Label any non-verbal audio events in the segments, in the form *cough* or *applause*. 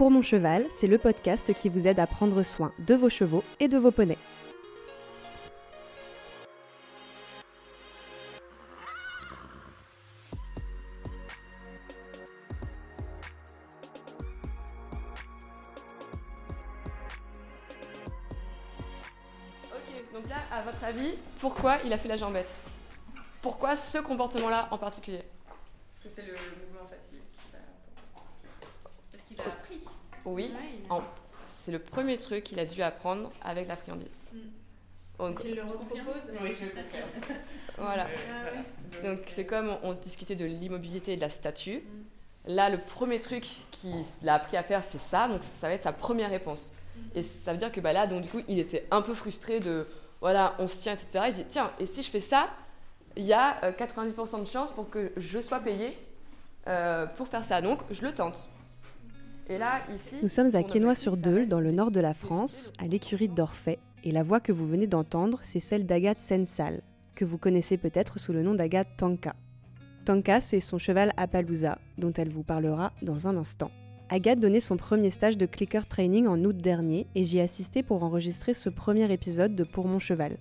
Pour mon cheval, c'est le podcast qui vous aide à prendre soin de vos chevaux et de vos poneys. Ok, donc là, à votre avis, pourquoi il a fait la jambette? Pourquoi ce comportement-là en particulier? Parce que c'est le mouvement facile. Peut-être qu'il a appris. Oui, Ouais, il a- en- c'est le premier truc qu'il a dû apprendre avec la friandise. Mm. Donc, Il le repropose. Oui, je voilà. Ah ouais. Donc c'est comme on discutait de l'immobilité et de la statue. Mm. Là, le premier truc qu'il a appris à faire, c'est ça. Donc ça va être sa première réponse. Mm. Et ça veut dire que bah, là, donc, du coup, il était un peu frustré de, voilà, on se tient, etc. Il se dit, tiens, et si je fais ça, il y a euh, 90% de chances pour que je sois payé euh, pour faire ça. Donc je le tente. Et là, ici... Nous sommes à Quesnoy-sur-Deule, dans le nord de la France, à l'écurie d'Orphée, et la voix que vous venez d'entendre, c'est celle d'Agathe Sensal, que vous connaissez peut-être sous le nom d'Agathe Tanka. Tanka, c'est son cheval Appaloosa, dont elle vous parlera dans un instant. Agathe donnait son premier stage de clicker training en août dernier, et j'y ai assisté pour enregistrer ce premier épisode de Pour mon cheval.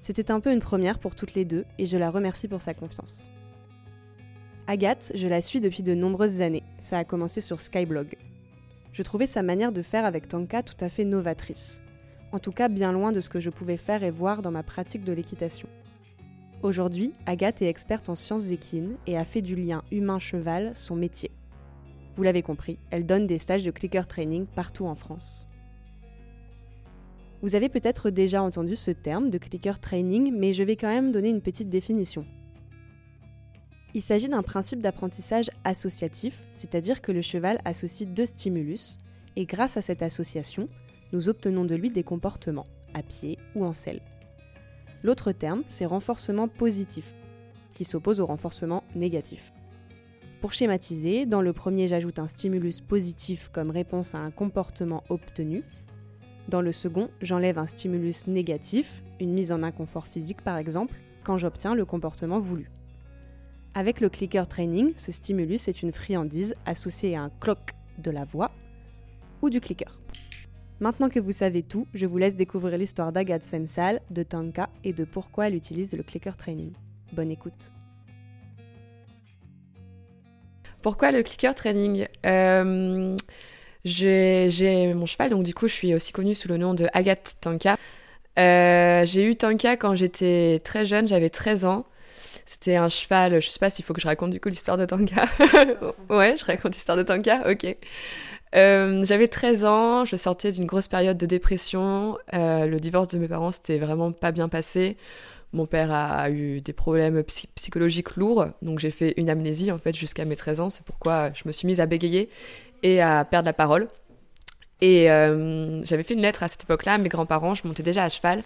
C'était un peu une première pour toutes les deux, et je la remercie pour sa confiance. Agathe, je la suis depuis de nombreuses années. Ça a commencé sur Skyblog. Je trouvais sa manière de faire avec Tanka tout à fait novatrice. En tout cas, bien loin de ce que je pouvais faire et voir dans ma pratique de l'équitation. Aujourd'hui, Agathe est experte en sciences équines et a fait du lien humain-cheval son métier. Vous l'avez compris, elle donne des stages de clicker training partout en France. Vous avez peut-être déjà entendu ce terme de clicker training, mais je vais quand même donner une petite définition. Il s'agit d'un principe d'apprentissage associatif, c'est-à-dire que le cheval associe deux stimulus, et grâce à cette association, nous obtenons de lui des comportements, à pied ou en selle. L'autre terme, c'est renforcement positif, qui s'oppose au renforcement négatif. Pour schématiser, dans le premier, j'ajoute un stimulus positif comme réponse à un comportement obtenu. Dans le second, j'enlève un stimulus négatif, une mise en inconfort physique par exemple, quand j'obtiens le comportement voulu. Avec le clicker training, ce stimulus est une friandise associée à un cloc de la voix ou du clicker. Maintenant que vous savez tout, je vous laisse découvrir l'histoire d'Agathe Sensal, de Tanka et de pourquoi elle utilise le clicker training. Bonne écoute. Pourquoi le clicker training? Euh, j'ai, j'ai mon cheval, donc du coup, je suis aussi connue sous le nom de Agathe Tanka. Euh, j'ai eu Tanka quand j'étais très jeune, j'avais 13 ans. C'était un cheval, je sais pas s'il faut que je raconte du coup l'histoire de Tanka. *laughs* ouais, je raconte l'histoire de Tanka, ok. Euh, j'avais 13 ans, je sortais d'une grosse période de dépression. Euh, le divorce de mes parents, c'était vraiment pas bien passé. Mon père a eu des problèmes psy- psychologiques lourds, donc j'ai fait une amnésie en fait jusqu'à mes 13 ans. C'est pourquoi je me suis mise à bégayer et à perdre la parole. Et euh, j'avais fait une lettre à cette époque-là à mes grands-parents. Je montais déjà à cheval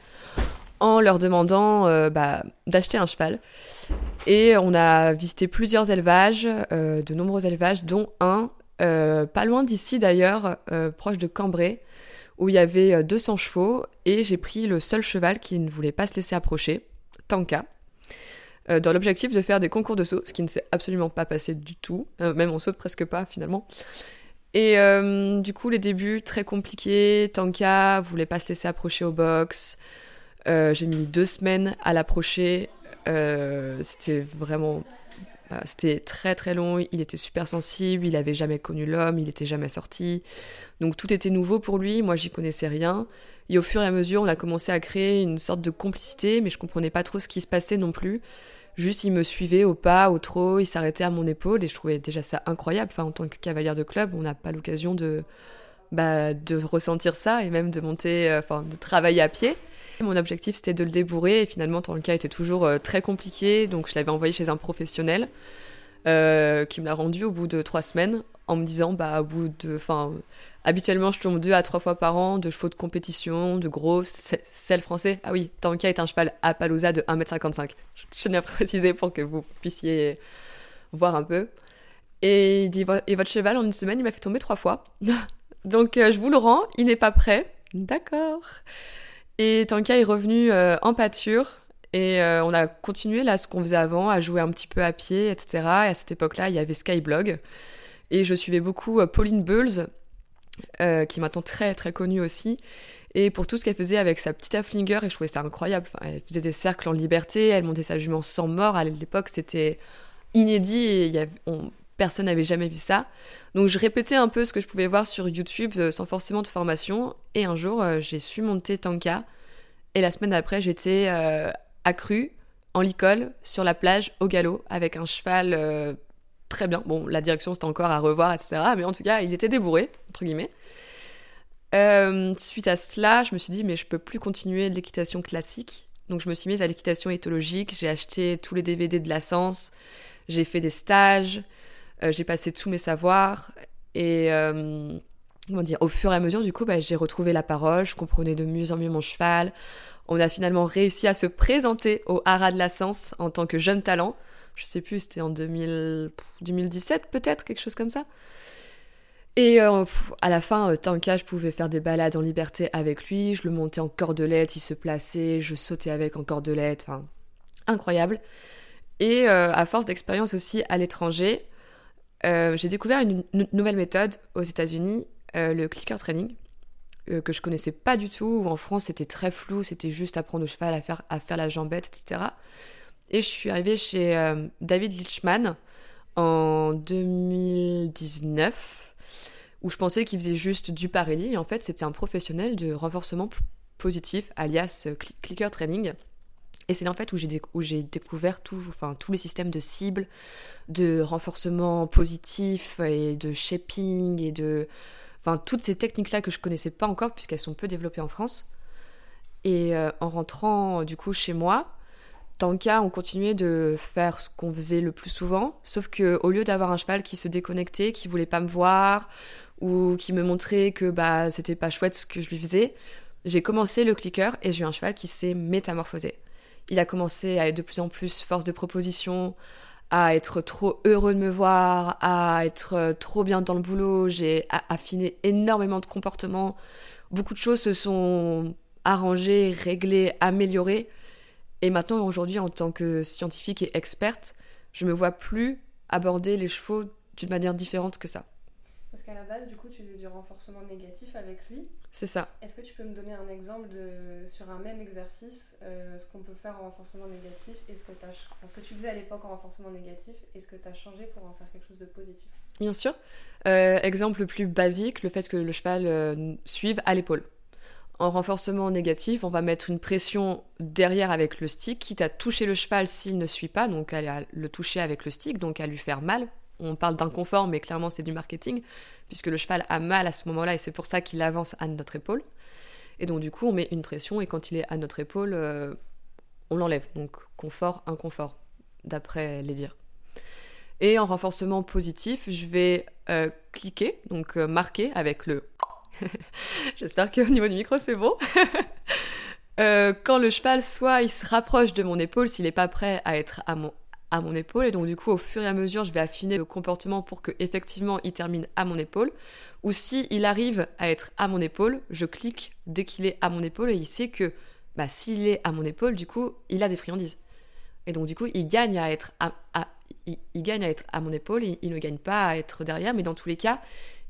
en leur demandant euh, bah, d'acheter un cheval. Et on a visité plusieurs élevages, euh, de nombreux élevages, dont un euh, pas loin d'ici d'ailleurs, proche de Cambrai, où il y avait euh, 200 chevaux. Et j'ai pris le seul cheval qui ne voulait pas se laisser approcher, Tanka, dans l'objectif de faire des concours de saut, ce qui ne s'est absolument pas passé du tout. Même on saute presque pas finalement. Et du coup, les débuts très compliqués. Tanka voulait pas se laisser approcher au box. Euh, j'ai mis deux semaines à l'approcher. Euh, c'était vraiment. bah, C'était très très long, il était super sensible, il avait jamais connu l'homme, il était jamais sorti. Donc tout était nouveau pour lui, moi j'y connaissais rien. Et au fur et à mesure, on a commencé à créer une sorte de complicité, mais je comprenais pas trop ce qui se passait non plus. Juste, il me suivait au pas, au trot, il s'arrêtait à mon épaule et je trouvais déjà ça incroyable. Enfin, en tant que cavalière de club, on n'a pas l'occasion de, bah, de ressentir ça et même de monter, euh, enfin, de travailler à pied. Mon objectif, c'était de le débourrer et finalement, ton cas était toujours euh, très compliqué, donc je l'avais envoyé chez un professionnel euh, qui me l'a rendu au bout de trois semaines en me disant, bah, au bout de, enfin, habituellement, je tombe deux à trois fois par an de chevaux de compétition, de gros, sel français. Ah oui, Tanka est un cheval à de 1m55. Je tenais à *laughs* préciser pour que vous puissiez voir un peu. Et il dit, et votre cheval, en une semaine, il m'a fait tomber trois fois. *laughs* Donc, euh, je vous le rends, il n'est pas prêt. D'accord. Et Tanka est revenu euh, en pâture. Et euh, on a continué là ce qu'on faisait avant, à jouer un petit peu à pied, etc. Et à cette époque-là, il y avait Skyblog. Et je suivais beaucoup euh, Pauline Beuls, qui est maintenant très très connue aussi. Et pour tout ce qu'elle faisait avec sa petite Afflinger, et je trouvais ça incroyable. Elle faisait des cercles en liberté, elle montait sa jument sans mort. À l'époque, c'était inédit et y avait, on- personne n'avait jamais vu ça. Donc je répétais un peu ce que je pouvais voir sur YouTube euh, sans forcément de formation. Et un jour, euh, j'ai su monter Tanka. Et la semaine d'après, j'étais euh, accrue en licol sur la plage au galop avec un cheval euh, très bien. Bon, la direction c'était encore à revoir, etc. Mais en tout cas, il était débourré, entre guillemets. Suite à cela, je me suis dit, mais je peux plus continuer l'équitation classique. Donc je me suis mise à l'équitation éthologique. J'ai acheté tous les DVD de la Sens. J'ai fait des stages. Euh, j'ai passé tous mes savoirs. Et euh, comment dire, au fur et à mesure, du coup, bah, j'ai retrouvé la parole. Je comprenais de mieux en mieux mon cheval. On a finalement réussi à se présenter au Haras de la Sens en tant que jeune talent. Je sais plus, c'était en 2000 pff, 2017 peut-être, quelque chose comme ça. Et euh, à la fin, euh, Tanka, je pouvais faire des balades en liberté avec lui. Je le montais en cordelette, il se plaçait, je sautais avec en cordelette. Enfin, incroyable. Et à force d'expérience aussi à l'étranger, euh, j'ai découvert une, nouvelle méthode aux États-Unis, euh, le clicker training, euh, que je connaissais pas du tout. En France, c'était très flou, c'était juste apprendre au cheval à faire, à faire la jambette, etc. Et je suis arrivée chez David Lichman en 2019 où je pensais qu'il faisait juste du Parelli, et en fait c'était un professionnel de renforcement positif, alias cli- clicker training. Et c'est là en fait où j'ai découvert tout, enfin, tous les systèmes de cibles, de renforcement positif et de shaping et de... Enfin, toutes ces techniques-là que je connaissais pas encore puisqu'elles sont peu développées en France. Et euh, en rentrant du coup chez moi, Tanka, on continuait de faire ce qu'on faisait le plus souvent, sauf que au lieu d'avoir un cheval qui se déconnectait, qui voulait pas me voir, ou qui me montrait que bah c'était pas chouette ce que je lui faisais, j'ai commencé le clicker et j'ai eu un cheval qui s'est métamorphosé. Il a commencé à être de plus en plus force de proposition, à être trop heureux de me voir, à être euh, trop bien dans le boulot. J'ai affiné énormément de comportements. Beaucoup de choses se sont arrangées, réglées, améliorées. Et maintenant, aujourd'hui, en tant que scientifique et experte, je me vois plus aborder les chevaux d'une manière différente que ça. Parce qu'à la base, du coup, tu faisais du renforcement négatif avec lui. C'est ça. Est-ce que tu peux me donner un exemple de, sur un même exercice, euh, ce qu'on peut faire en renforcement négatif et ce que, enfin, ce que tu faisais à l'époque en renforcement négatif et ce que tu as changé pour en faire quelque chose de positif? Bien sûr. Euh, exemple le plus basique, le fait que le cheval euh, suive à l'épaule. En renforcement négatif, on va mettre une pression derrière avec le stick, quitte à toucher le cheval s'il ne suit pas, donc à le toucher avec le stick, donc à lui faire mal. On parle d'inconfort, mais clairement c'est du marketing, puisque le cheval a mal à ce moment-là et c'est pour ça qu'il avance à notre épaule. Et donc du coup, on met une pression et quand il est à notre épaule, euh, on l'enlève. Donc confort, inconfort, d'après les dires. Et en renforcement positif, je vais euh, cliquer, donc euh, marquer avec le. *laughs* J'espère qu'au niveau du micro c'est bon. *laughs* Quand le cheval, soit il se rapproche de mon épaule, s'il n'est pas prêt à être à mon, à mon épaule, et donc du coup au fur et à mesure, je vais affiner le comportement pour que effectivement il termine à mon épaule. Ou si il arrive à être à mon épaule, je clique dès qu'il est à mon épaule et il sait que bah, s'il est à mon épaule, du coup, il a des friandises. Et donc du coup, il gagne à être à, à- il, gagne à être à mon épaule, il, il ne gagne pas à être derrière, mais dans tous les cas,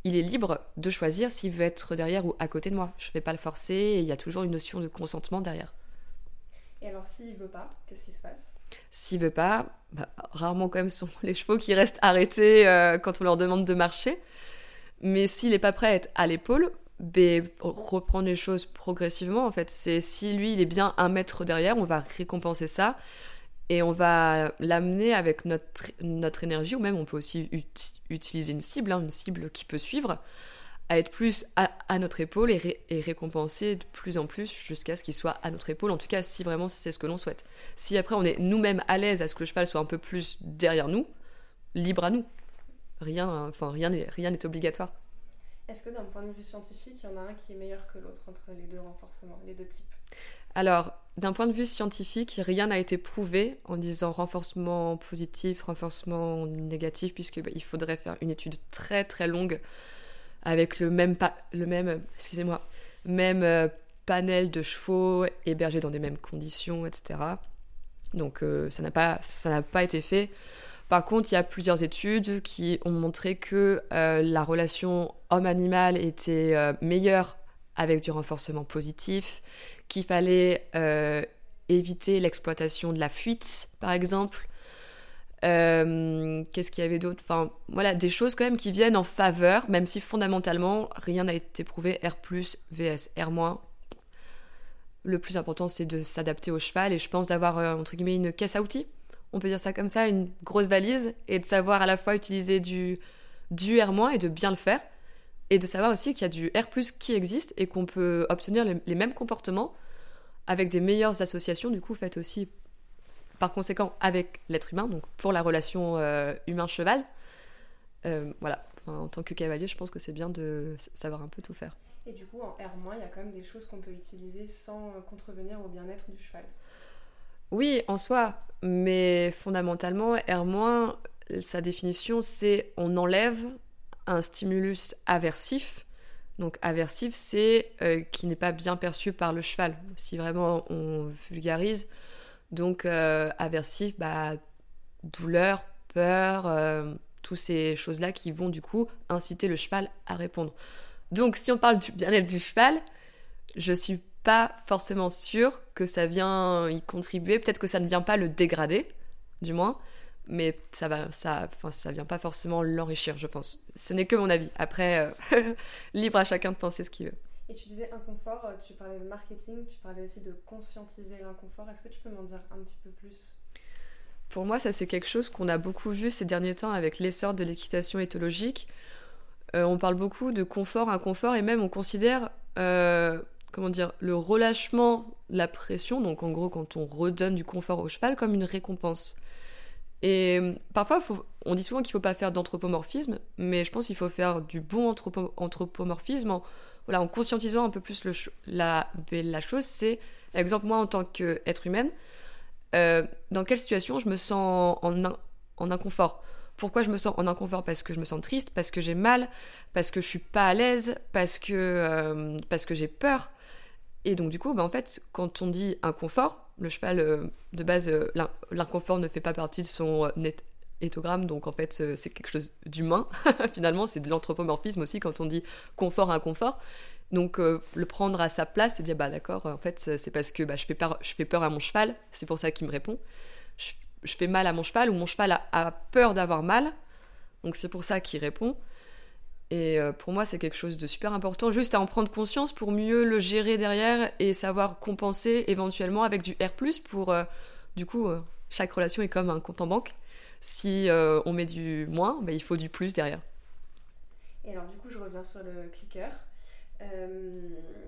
il est libre de choisir s'il veut être derrière ou à côté de moi. Je ne vais pas le forcer, et il y a toujours une notion de consentement derrière. Et alors, s'il veut pas, qu'est-ce qui se passe? S'il veut pas, bah, rarement quand même sont *laughs* les chevaux qui restent arrêtés euh, quand on leur demande de marcher. Mais s'il n'est pas prêt à être à l'épaule, reprendre les choses progressivement en fait. C'est si lui il est bien un mètre derrière, on va récompenser ça et on va l'amener avec notre, notre énergie ou même on peut aussi ut- utiliser une cible, hein, une cible qui peut suivre, à être plus à, à notre épaule et, ré- et récompenser de plus en plus jusqu'à ce qu'il soit à notre épaule. En tout cas, si vraiment c'est ce que l'on souhaite. Si après on est nous-mêmes à l'aise à ce que le cheval soit un peu plus derrière nous, libre à nous. Rien, enfin rien n'est rien n'est obligatoire. Est-ce que d'un point de vue scientifique, il y en a un qui est meilleur que l'autre entre les deux renforcements, les deux types? Alors, d'un point de vue scientifique, rien n'a été prouvé en disant renforcement positif, renforcement négatif, puisque bah, faudrait faire une étude très très longue avec le même pa- le même excusez-moi même euh, panel de chevaux hébergés dans des mêmes conditions, etc. Donc euh, ça n'a pas pas été fait. Par contre, il y a plusieurs études qui ont montré que euh, la relation homme-animal était meilleure avec du renforcement positif, qu'il fallait éviter l'exploitation de la fuite, par exemple. Qu'est-ce qu'il y avait d'autre? Enfin, voilà, des choses quand même qui viennent en faveur, même si fondamentalement, rien n'a été prouvé. R+, vs R-. Le plus important, c'est de s'adapter au cheval, et je pense d'avoir, entre guillemets, une caisse à outils. On peut dire ça comme ça, une grosse valise, et de savoir à la fois utiliser du, du R- et de bien le faire, et de savoir aussi qu'il y a du R qui existe et qu'on peut obtenir les, mêmes comportements avec des meilleures associations, du coup, faites aussi par conséquent avec l'être humain, donc pour la relation euh, humain-cheval. Euh, voilà, en tant que cavalier, je pense que c'est bien de savoir un peu tout faire. Et du coup, en R-, il y a quand même des choses qu'on peut utiliser sans contrevenir au bien-être du cheval. Oui, en soi, mais fondamentalement, R-, sa définition, c'est on enlève un stimulus aversif. Donc aversif, c'est euh, qui n'est pas bien perçu par le cheval, si vraiment on vulgarise. Donc euh, aversif, bah, douleur, peur, euh, toutes ces choses-là qui vont du coup inciter le cheval à répondre. Donc si on parle du bien-être du cheval, je suis pas forcément sûr que ça vient y contribuer. Peut-être que ça ne vient pas le dégrader, du moins, mais ça va, ça, ça vient pas forcément l'enrichir, je pense. Ce n'est que mon avis. Après, euh, *laughs* libre à chacun de penser ce qu'il veut. Et tu disais inconfort, euh, tu parlais de marketing, tu parlais aussi de conscientiser l'inconfort. Est-ce que tu peux m'en dire un petit peu plus? Pour moi, ça c'est quelque chose qu'on a beaucoup vu ces derniers temps avec l'essor de l'équitation éthologique. Euh, on parle beaucoup de confort, inconfort, et même on considère comment dire, le relâchement, la pression, donc en gros quand on redonne du confort au cheval comme une récompense. Et euh, parfois, on dit souvent qu'il ne faut pas faire d'anthropomorphisme, mais je pense qu'il faut faire du bon anthropomorphisme en, voilà, en conscientisant un peu plus la, la chose. C'est, par exemple, moi en tant qu'être humaine, euh, dans quelle situation je me sens en, en inconfort? Pourquoi je me sens en inconfort? Parce que je me sens triste, parce que j'ai mal, parce que je suis pas à l'aise, parce que, euh, que j'ai peur. Et donc, du coup, bah, en fait, quand on dit inconfort, le cheval, euh, de base, l'inconfort ne fait pas partie de son éthogramme, donc en fait, c'est quelque chose d'humain. *laughs* Finalement, c'est de l'anthropomorphisme aussi quand on dit confort, inconfort. Donc, le prendre à sa place et dire, bah d'accord, en fait, c'est parce que bah, je, fais peur, je fais peur à mon cheval, c'est pour ça qu'il me répond. Je, fais mal à mon cheval ou mon cheval a peur d'avoir mal, donc c'est pour ça qu'il répond. Et euh, pour moi, c'est quelque chose de super important, juste à en prendre conscience pour mieux le gérer derrière et savoir compenser éventuellement avec du R+, pour, euh, du coup, euh, chaque relation est comme un compte en banque. Si on met du moins, bah, il faut du plus derrière. Et alors, du coup, je reviens sur le clicker.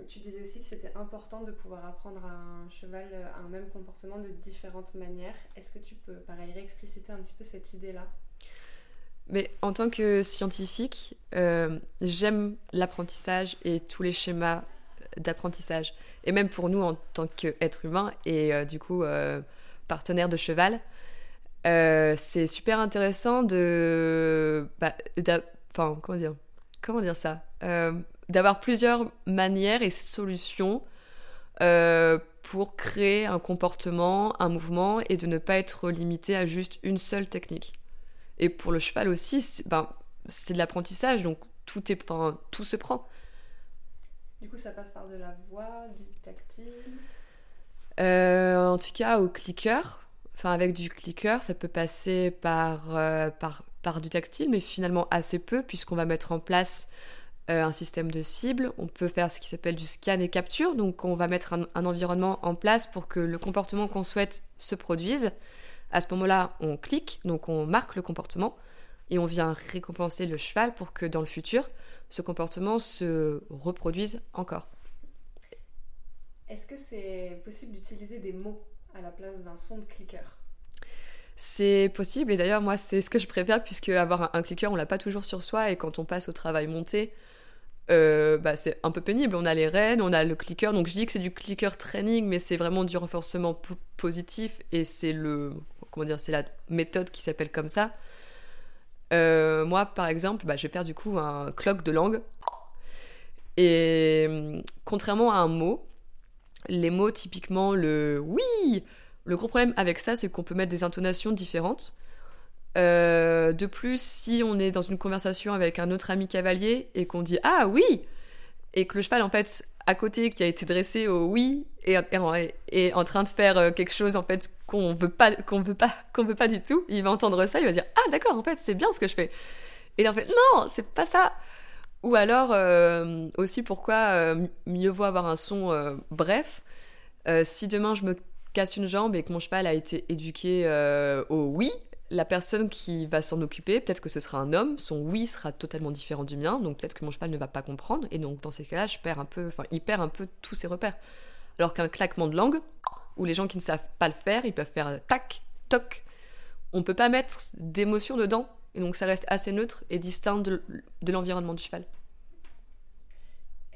tu disais aussi que c'était important de pouvoir apprendre à un cheval un même comportement de différentes manières. Est-ce que tu peux, pareil, réexpliciter un petit peu cette idée-là? Mais en tant que scientifique, euh, j'aime l'apprentissage et tous les schémas d'apprentissage. Et même pour nous en tant qu'être humain et euh, du coup euh, partenaire de cheval, c'est super intéressant de... Bah, enfin, comment dire Comment dire ça? D'avoir plusieurs manières et solutions pour créer un comportement, un mouvement et de ne pas être limité à juste une seule technique. Et pour le cheval aussi, c'est ben, de l'apprentissage, donc tout, est, enfin, tout se prend. Du coup, ça passe par de la voix, du tactile euh, En tout cas, au clicker. Enfin, avec du clicker, ça peut passer par, euh, par, par du tactile, mais finalement assez peu, puisqu'on va mettre en place euh, un système de cible. On peut faire ce qui s'appelle du scan et capture. Donc, on va mettre un, un environnement en place pour que le comportement qu'on souhaite se produise. À ce moment-là, on clique, donc on marque le comportement et on vient récompenser le cheval pour que dans le futur, ce comportement se reproduise encore. Est-ce que c'est possible d'utiliser des mots? À la place d'un son de clicker c'est possible et d'ailleurs moi c'est ce que je préfère puisque avoir un, clicker on l'a pas toujours sur soi et quand on passe au travail monté euh, bah, c'est un peu pénible. On a les rênes, on a le clicker. Donc je dis que c'est du clicker training, mais c'est vraiment du renforcement positif et c'est le comment dire, c'est la méthode qui s'appelle comme ça. Euh, moi, par exemple, bah, je vais faire du coup un cloque de langue. Et contrairement à un mot, les mots typiquement le oui, le gros problème avec ça, c'est qu'on peut mettre des intonations différentes. Euh, de plus, si on est dans une conversation avec un autre ami cavalier et qu'on dit ah oui, et que le cheval en fait à côté qui a été dressé au oui est en train de faire euh, quelque chose en fait qu'on veut pas qu'on veut pas *laughs* qu'on veut pas du tout, il va entendre ça, il va dire ah d'accord en fait c'est bien ce que je fais. Et en fait non c'est pas ça. Ou alors euh, aussi pourquoi mieux vaut avoir un son bref. si demain je me casse une jambe et que mon cheval a été éduqué au oui, la personne qui va s'en occuper, peut-être que ce sera un homme, son oui sera totalement différent du mien, donc peut-être que mon cheval ne va pas comprendre, et donc dans ces cas-là, je perds un peu, enfin, il perd un peu tous ses repères. Alors qu'un claquement de langue, où les gens qui ne savent pas le faire, ils peuvent faire tac, toc, on peut pas mettre d'émotion dedans, et donc ça reste assez neutre et distinct de l'environnement du cheval.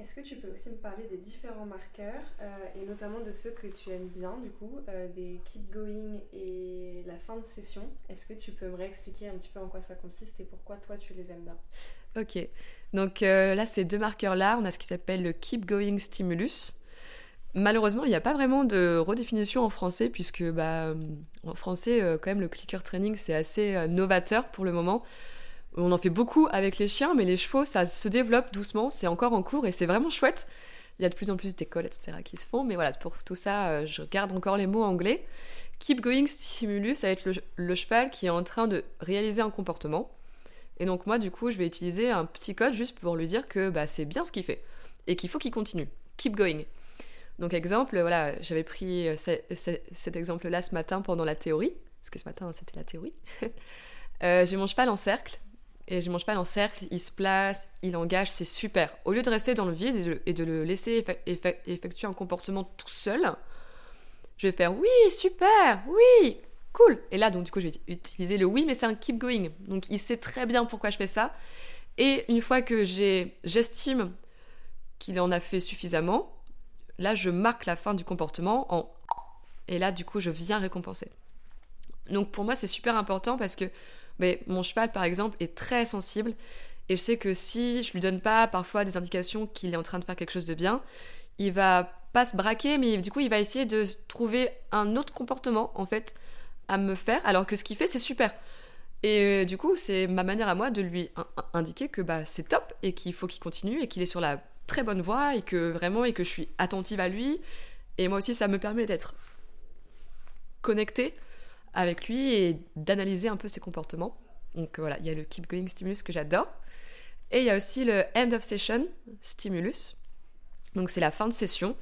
Est-ce que tu peux aussi me parler des différents marqueurs euh, et notamment de ceux que tu aimes bien du coup, euh, des keep going et la fin de session? Est-ce que tu peux me réexpliquer un petit peu en quoi ça consiste et pourquoi toi tu les aimes bien? Ok, donc euh, là ces deux marqueurs-là, on a ce qui s'appelle le keep going stimulus. Malheureusement, il n'y a pas vraiment de redéfinition en français puisque bah, en français quand même le clicker training c'est assez novateur pour le moment. On en fait beaucoup avec les chiens, mais les chevaux, ça se développe doucement, c'est encore en cours et c'est vraiment chouette. Il y a de plus en plus d'écoles, etc., qui se font, mais voilà, pour tout ça, euh, je garde encore les mots anglais. Keep going stimulus, ça va être le, cheval qui est en train de réaliser un comportement. Et donc, moi, du coup, je vais utiliser un petit code juste pour lui dire que bah, c'est bien ce qu'il fait et qu'il faut qu'il continue. Keep going. Donc, exemple, voilà, j'avais pris euh, cet exemple-là ce matin pendant la théorie, parce que ce matin, c'était la théorie. *laughs* Euh, j'ai mon cheval en cercle et je mange pas en cercle, il se place, il engage, c'est super. Au lieu de rester dans le vide et de, le laisser effectuer un comportement tout seul, je vais faire oui, super, oui, cool. Et là, donc du coup, je vais utiliser le oui, mais c'est un keep going. Donc il sait très bien pourquoi je fais ça. Et une fois que j'estime qu'il en a fait suffisamment, là, je marque la fin du comportement en et là, du coup, je viens récompenser. Donc pour moi, c'est super important parce que mais mon cheval, par exemple, est très sensible. Et je sais que si je lui donne pas parfois des indications qu'il est en train de faire quelque chose de bien, il va pas se braquer, mais du coup, il va essayer de trouver un autre comportement, en fait, à me faire, alors que ce qu'il fait, c'est super. Et euh, du coup, c'est ma manière à moi de lui indiquer que bah, c'est top et qu'il faut qu'il continue et qu'il est sur la très bonne voie et que vraiment, et que je suis attentive à lui. Et moi aussi, ça me permet d'être connectée avec lui et d'analyser un peu ses comportements. Donc voilà, il y a le keep going stimulus que j'adore. Et il y a aussi le end of session stimulus. Donc c'est la fin de session.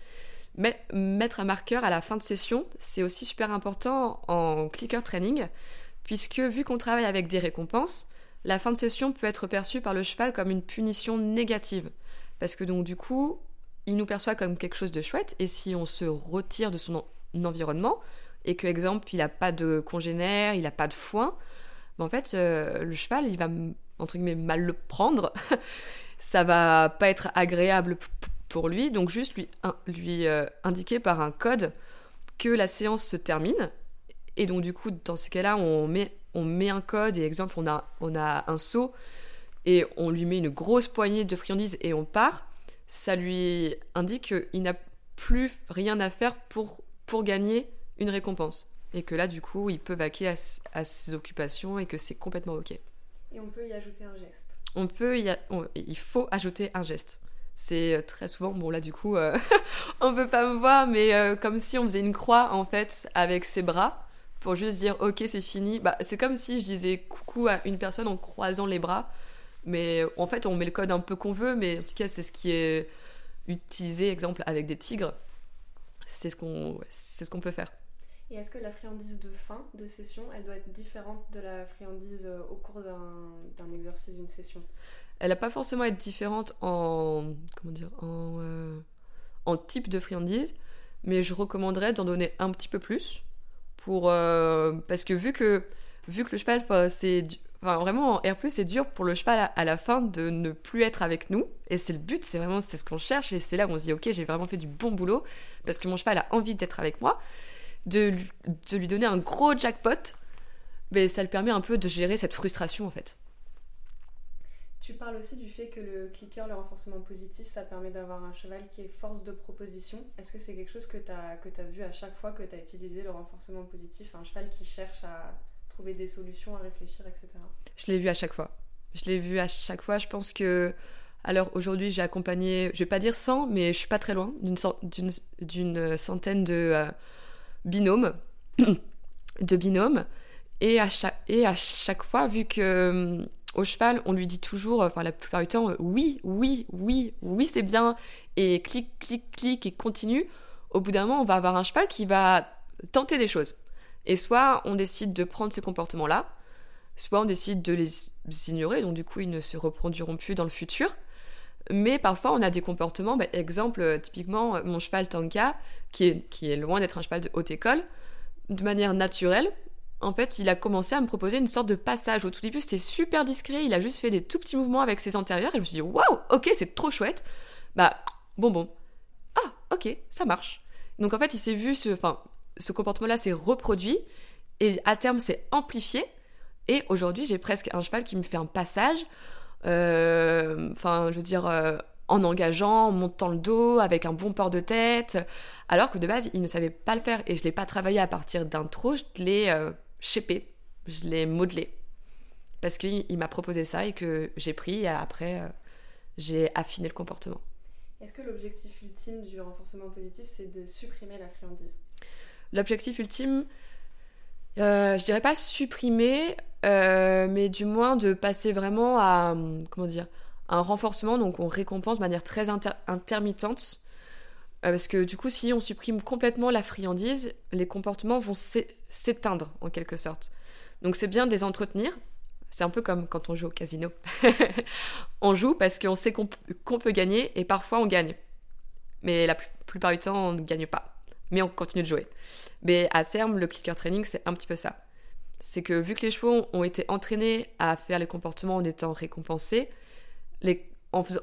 Mais mettre un marqueur à la fin de session, c'est aussi super important en clicker training, puisque vu qu'on travaille avec des récompenses, la fin de session peut être perçue par le cheval comme une punition négative. Parce que donc du coup, il nous perçoit comme quelque chose de chouette, et si on se retire de son environnement, et que, exemple, il n'a pas de congénère, il n'a pas de foin, ben, en fait, euh, le cheval, il va, entre guillemets, mal le prendre. *laughs* ça va pas être agréable pour lui, donc juste lui, lui euh, indiquer par un code que la séance se termine. Et donc, du coup, dans ce cas-là, on met, on met un code, et exemple, on a, on a un seau, et on lui met une grosse poignée de friandises et on part. Ça lui indique qu'il n'a plus rien à faire pour, pour gagner une récompense. Et que là, du coup, il peut vaquer à, ses occupations et que c'est complètement OK. Et on peut y ajouter un geste. On peut y il faut ajouter un geste. C'est euh, très souvent, bon là du coup, euh, *laughs* on peut pas me voir, mais euh, comme si on faisait une croix en fait avec ses bras pour juste dire ok c'est fini. Bah, c'est comme si je disais coucou à une personne en croisant les bras, mais en fait on met le code un peu qu'on veut, mais en tout cas c'est ce qui est utilisé exemple avec des tigres. C'est ce qu'on ce qu'on peut faire. Et est-ce que la friandise de fin de session, elle doit être différente de la friandise euh, au cours d'un exercice, d'une session? Elle n'a pas forcément à être différente en, comment dire, en, euh, en type de friandise, mais je recommanderais d'en donner un petit peu plus. Pour, euh, parce que vu que, vu que le cheval, c'est Enfin, vraiment, en R+, c'est dur pour le cheval à, la fin de ne plus être avec nous. Et c'est le but, c'est vraiment c'est ce qu'on cherche. Et c'est là où on se dit, ok, j'ai vraiment fait du bon boulot parce que mon cheval a envie d'être avec moi de, lui donner un gros jackpot, mais ça le permet un peu de gérer cette frustration en fait. Tu parles aussi du fait que le clicker, le renforcement positif, ça permet d'avoir un cheval qui est force de proposition. Est-ce que c'est quelque chose que tu as, que as vu à chaque fois que tu as utilisé le renforcement positif? Un cheval qui cherche à des solutions, à réfléchir, etc. Je l'ai vu à chaque fois. Je l'ai vu à chaque fois. Je pense que. Alors aujourd'hui, j'ai accompagné, je vais pas dire 100, mais je suis pas très loin d'une cent- d'une- d'une centaine de euh, binômes. *coughs* de binômes. Et à, chaque, fois, vu que euh, au cheval, on lui dit toujours, enfin la plupart du temps, oui, oui, oui, oui, c'est bien, et clic, clic, clic, et continue, au bout d'un moment, on va avoir un cheval qui va tenter des choses. Et soit on décide de prendre ces comportements-là, soit on décide de les ignorer, donc du coup ils ne se reproduiront plus dans le futur. Mais parfois on a des comportements, bah, exemple euh, typiquement euh, mon cheval Tanka, qui est, qui est loin d'être un cheval de haute école, de manière naturelle, en fait il a commencé à me proposer une sorte de passage. Au tout début c'était super discret, il a juste fait des tout petits mouvements avec ses antérieurs, et je me suis dit waouh, ok c'est trop chouette. Bah bon bon, ah ok ça marche. Donc en fait il s'est vu enfin ce comportement-là s'est reproduit et à terme c'est amplifié. Et aujourd'hui, j'ai presque un cheval qui me fait un passage, euh, je veux dire, euh, en engageant, en montant le dos, avec un bon port de tête, alors que de base, il ne savait pas le faire. Et je ne l'ai pas travaillé à partir d'intro, je l'ai euh, shapé, je l'ai modelé. Parce qu'il il m'a proposé ça et que j'ai pris, et après, euh, j'ai affiné le comportement. Est-ce que l'objectif ultime du renforcement positif, c'est de supprimer la friandise? L'objectif ultime, euh, je dirais pas supprimer, euh, mais du moins de passer vraiment à hum, comment dire un renforcement. Donc on récompense de manière très inter- intermittente. Euh, parce que du coup, si on supprime complètement la friandise, les comportements vont s'é- s'éteindre en quelque sorte. Donc c'est bien de les entretenir. C'est un peu comme quand on joue au casino. *laughs* on joue parce qu'on sait qu'on peut gagner et parfois on gagne. Mais la pl- plupart du temps, on ne gagne pas. Mais on continue de jouer. Mais à terme, le clicker training, c'est un petit peu ça. C'est que vu que les chevaux ont été entraînés à faire les comportements en étant récompensés, en faisant,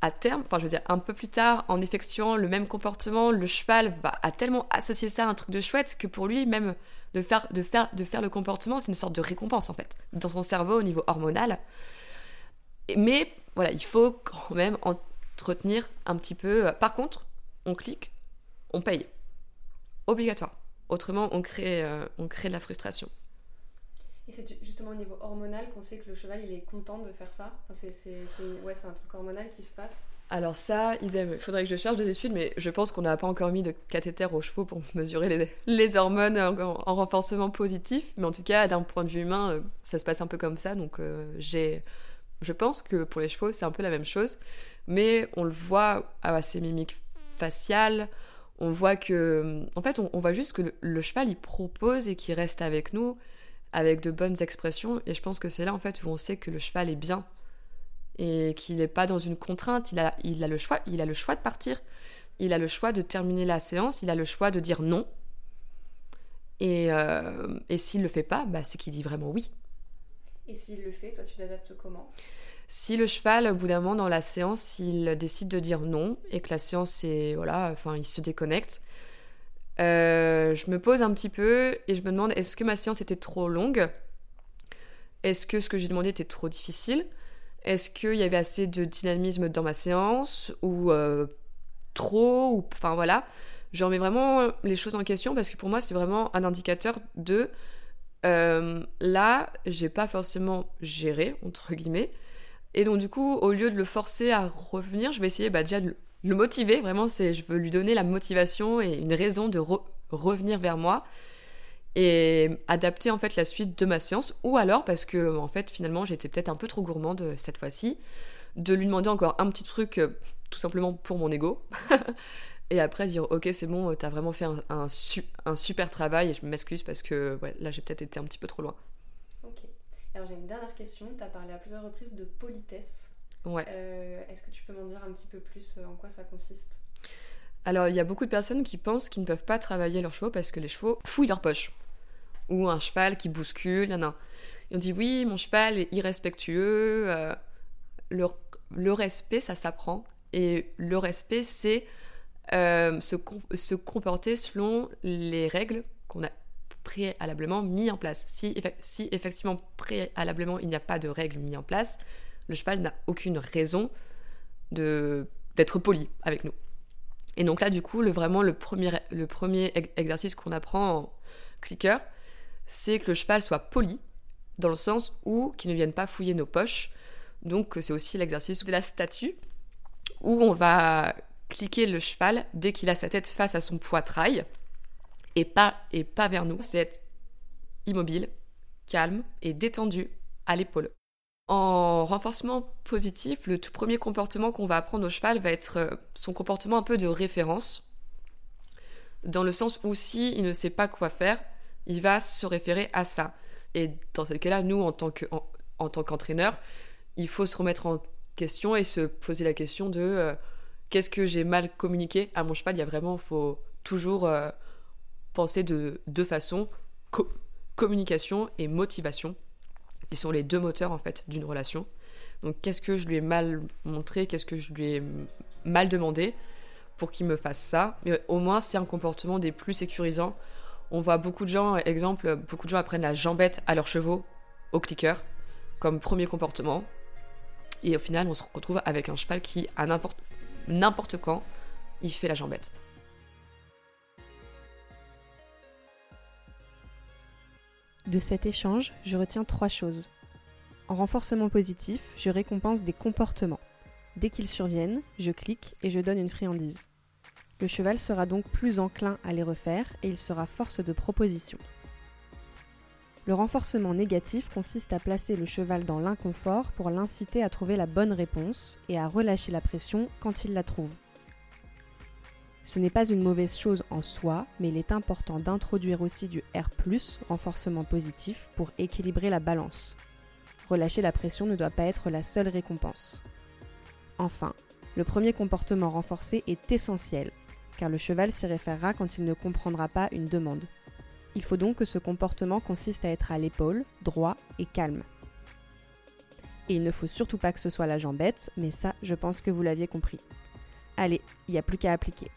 à terme, enfin je veux dire un peu plus tard, en effectuant le même comportement, le cheval va a tellement associé ça à un truc de chouette que pour lui, même de faire, le comportement, c'est une sorte de récompense en fait, dans son cerveau au niveau hormonal. Mais voilà, il faut quand même entretenir un petit peu. Par contre, on clique, on paye. Obligatoire. Autrement, on crée, euh, on crée de la frustration. Et c'est justement au niveau hormonal qu'on sait que le cheval il est content de faire ça? Enfin, c'est, c'est, c'est- ouais, c'est un truc hormonal qui se passe. Alors ça, idem, il faudrait que je cherche des études, mais je pense qu'on n'a pas encore mis de cathéter aux chevaux pour *laughs* mesurer les, les hormones en, en renforcement positif. Mais en tout cas, d'un point de vue humain, euh, ça se passe un peu comme ça. Donc euh, j'ai, je pense que pour les chevaux, c'est un peu la même chose. Mais on le voit à ses mimiques faciales. On voit que, en fait, on, voit juste que le, cheval, il propose et qu'il reste avec nous avec de bonnes expressions. Et je pense que c'est là, en fait, où on sait que le cheval est bien et qu'il n'est pas dans une contrainte. Il a, il a le choix, il a le choix de partir. Il a le choix de terminer la séance. Il a le choix de dire non. Et, euh, et s'il le fait pas, bah, c'est qu'il dit vraiment oui. Et s'il le fait, toi tu t'adaptes comment? Si le cheval, au bout d'un moment dans la séance, il décide de dire non et que la séance est voilà, enfin, il se déconnecte. euh, je me pose un petit peu et je me demande est-ce que ma séance était trop longue? Est-ce que ce que j'ai demandé était trop difficile? Est-ce qu'il y avait assez de dynamisme dans ma séance ou euh, trop ou enfin voilà je remets vraiment les choses en question parce que pour moi c'est vraiment un indicateur de euh, là j'ai pas forcément géré entre guillemets et donc du coup au lieu de le forcer à revenir je vais essayer bah, déjà de le- motiver vraiment c'est je veux lui donner la motivation et une raison de re- revenir vers moi et adapter en fait la suite de ma séance ou alors parce que en fait finalement j'étais peut-être un peu trop gourmande cette fois-ci de lui demander encore un petit truc euh, tout simplement pour mon ego *laughs* et après dire ok c'est bon t'as vraiment fait un, un, su- un super travail et je m'excuse parce que là j'ai peut-être été un petit peu trop loin. Alors j'ai une dernière question. Tu as parlé à plusieurs reprises de politesse. ouais Euh, est-ce que tu peux m'en dire un petit peu plus euh, en quoi ça consiste? Alors, il y a beaucoup de personnes qui pensent qu'ils ne peuvent pas travailler leurs chevaux parce que les chevaux fouillent leur poche. Ou un cheval qui bouscule, il y en a. Et on dit oui, mon cheval est irrespectueux. euh, le, le respect, ça s'apprend. Et le respect, c'est euh, se comporter selon les règles qu'on a préalablement mis en place. Si, si effectivement préalablement il n'y a pas de règles mises en place, le cheval n'a aucune raison d'être poli avec nous. Et donc là, du coup, le, vraiment, le premier, le premier ex- exercice qu'on apprend en clicker, c'est que le cheval soit poli, dans le sens où qu'il ne vienne pas fouiller nos poches. Donc c'est aussi l'exercice de la statue, où on va cliquer le cheval dès qu'il a sa tête face à son poitrail, et pas, et pas vers nous. C'est être immobile, calme et détendu à l'épaule. En renforcement positif, le tout premier comportement qu'on va apprendre au cheval va être euh, son comportement un peu de référence, dans le sens où si il ne sait pas quoi faire, il va se référer à ça. Et dans ce cas-là, nous, en tant, tant qu'entraîneur, il faut se remettre en question et se poser la question de euh, qu'est-ce que j'ai mal communiqué à mon cheval? Il y a vraiment, faut toujours euh, penser de deux façons communication et motivation qui sont les deux moteurs en fait d'une relation. Donc qu'est-ce que je lui ai mal montré, qu'est-ce que je lui ai mal demandé pour qu'il me fasse ça? Mais au moins c'est un comportement des plus sécurisants. On voit beaucoup de gens, exemple, beaucoup de gens apprennent la jambette à leurs chevaux au clicker comme premier comportement. Et au final, on se retrouve avec un cheval qui, à n'importe, n'importe quand, il fait la jambette. De cet échange, je retiens trois choses. En renforcement positif, je récompense des comportements. Dès qu'ils surviennent, je clique et je donne une friandise. Le cheval sera donc plus enclin à les refaire et il sera force de proposition. Le renforcement négatif consiste à placer le cheval dans l'inconfort pour l'inciter à trouver la bonne réponse et à relâcher la pression quand il la trouve. Ce n'est pas une mauvaise chose en soi, mais il est important d'introduire aussi du R, renforcement positif, pour équilibrer la balance. Relâcher la pression ne doit pas être la seule récompense. Enfin, le premier comportement renforcé est essentiel, car le cheval s'y référera quand il ne comprendra pas une demande. Il faut donc que ce comportement consiste à être à l'épaule, droit et calme. Et il ne faut surtout pas que ce soit la jambette, mais ça, je pense que vous l'aviez compris. Allez, il n'y a plus qu'à appliquer.